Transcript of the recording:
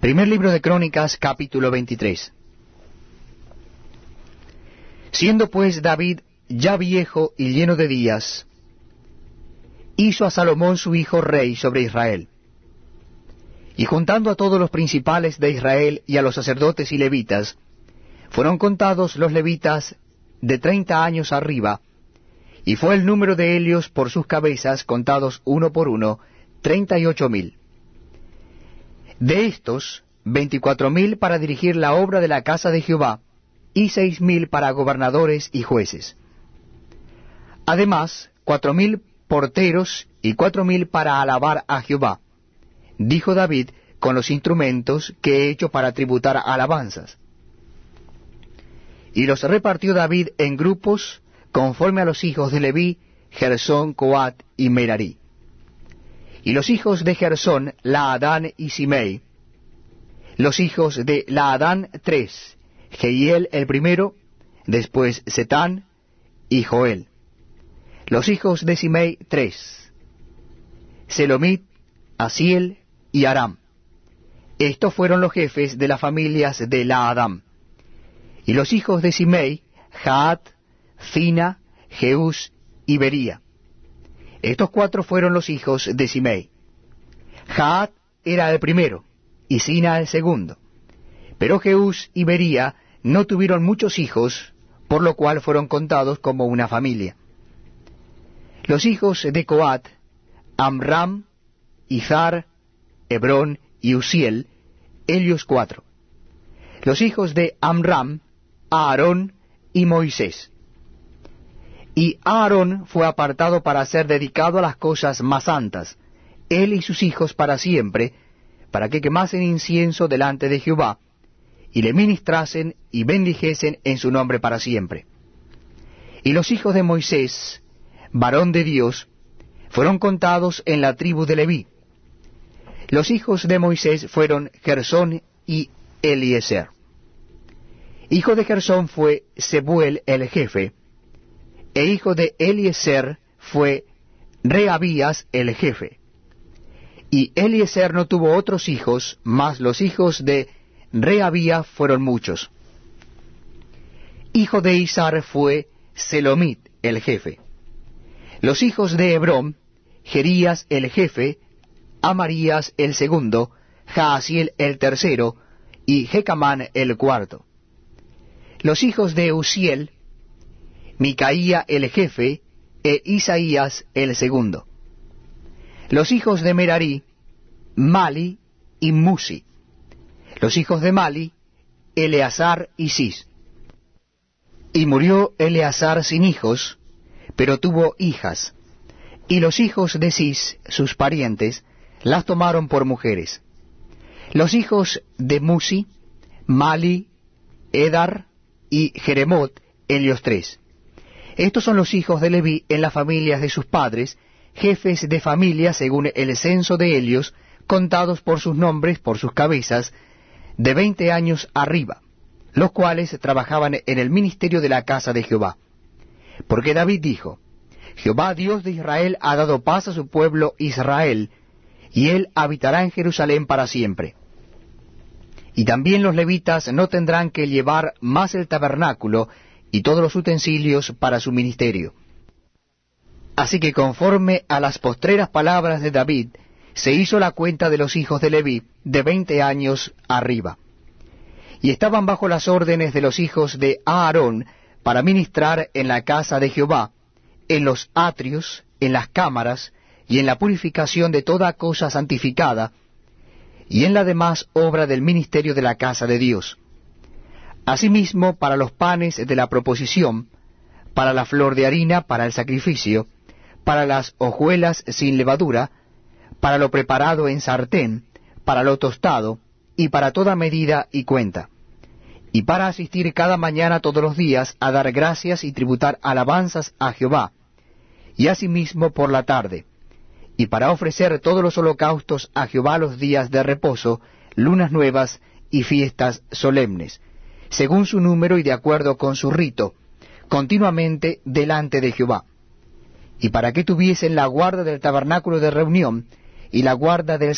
Primer libro de Crónicas, capítulo 23. Siendo pues David ya viejo y lleno de días, hizo a Salomón su hijo rey sobre Israel. Y juntando a todos los principales de Israel y a los sacerdotes y levitas, fueron contados los levitas de treinta años arriba, y fue el número de ellos por sus cabezas, contados uno por uno, treinta y ocho mil. De estos, veinticuatro mil para dirigir la obra de la casa de Jehová, y seis mil para gobernadores y jueces. Además, cuatro mil porteros y cuatro mil para alabar a Jehová, dijo David, con los instrumentos que he hecho para tributar alabanzas. Y los repartió David en grupos conforme a los hijos de Leví, Gersón, Coat y Merari. Y los hijos de Gersón, Laadán y Simei. Los hijos de Laadán, tres, Jehiel el primero, después Setán y Joel. Los hijos de Simei, tres, Selomit, Asiel y Aram. Estos fueron los jefes de las familias de Laadam. Y los hijos de Simei, Jaat, Zina, Jeús y Bería. Estos cuatro fueron los hijos de Simei. Jaat era el primero, y Sina el segundo. Pero Jeús y Bería no tuvieron muchos hijos, por lo cual fueron contados como una familia. Los hijos de Coat, Amram, Izar, Hebrón y Uziel, ellos cuatro. Los hijos de Amram, Aarón y Moisés. Y Aarón fue apartado para ser dedicado a las cosas más santas, él y sus hijos para siempre, para que quemasen incienso delante de Jehová, y le ministrasen y bendijesen en su nombre para siempre. Y los hijos de Moisés, varón de Dios, fueron contados en la tribu de Leví. Los hijos de Moisés fueron Gersón y Eliezer. Hijo de Gersón fue Sebuel el jefe, e hijo de Eliezer fue Reabías el jefe. Y Eliezer no tuvo otros hijos, mas los hijos de Reabía fueron muchos. Hijo de Isar fue Selomit el jefe. Los hijos de Hebrón, Gerías el jefe, Amarías el segundo, Jaasiel el tercero, y Jecamán el cuarto los hijos de Uziel, Micaía el jefe, e Isaías el segundo. Los hijos de Merari, Mali y Musi. Los hijos de Mali, Eleazar y Cis. Y murió Eleazar sin hijos, pero tuvo hijas. Y los hijos de Cis, sus parientes, las tomaron por mujeres. Los hijos de Musi, Mali, Edar, y Jeremot, ellos tres. Estos son los hijos de Leví en las familias de sus padres, jefes de familia según el censo de ellos, contados por sus nombres, por sus cabezas, de veinte años arriba, los cuales trabajaban en el ministerio de la casa de Jehová. Porque David dijo, Jehová Dios de Israel ha dado paz a su pueblo Israel, y él habitará en Jerusalén para siempre. Y también los levitas no tendrán que llevar más el tabernáculo y todos los utensilios para su ministerio. Así que conforme a las postreras palabras de David, se hizo la cuenta de los hijos de Leví de veinte años arriba. Y estaban bajo las órdenes de los hijos de Aarón para ministrar en la casa de Jehová, en los atrios, en las cámaras y en la purificación de toda cosa santificada, y en la demás obra del ministerio de la casa de Dios. Asimismo, para los panes de la proposición, para la flor de harina, para el sacrificio, para las hojuelas sin levadura, para lo preparado en sartén, para lo tostado, y para toda medida y cuenta, y para asistir cada mañana todos los días a dar gracias y tributar alabanzas a Jehová, y asimismo por la tarde, y para ofrecer todos los holocaustos a Jehová los días de reposo, lunas nuevas y fiestas solemnes, según su número y de acuerdo con su rito, continuamente delante de Jehová. Y para que tuviesen la guarda del tabernáculo de reunión y la guarda del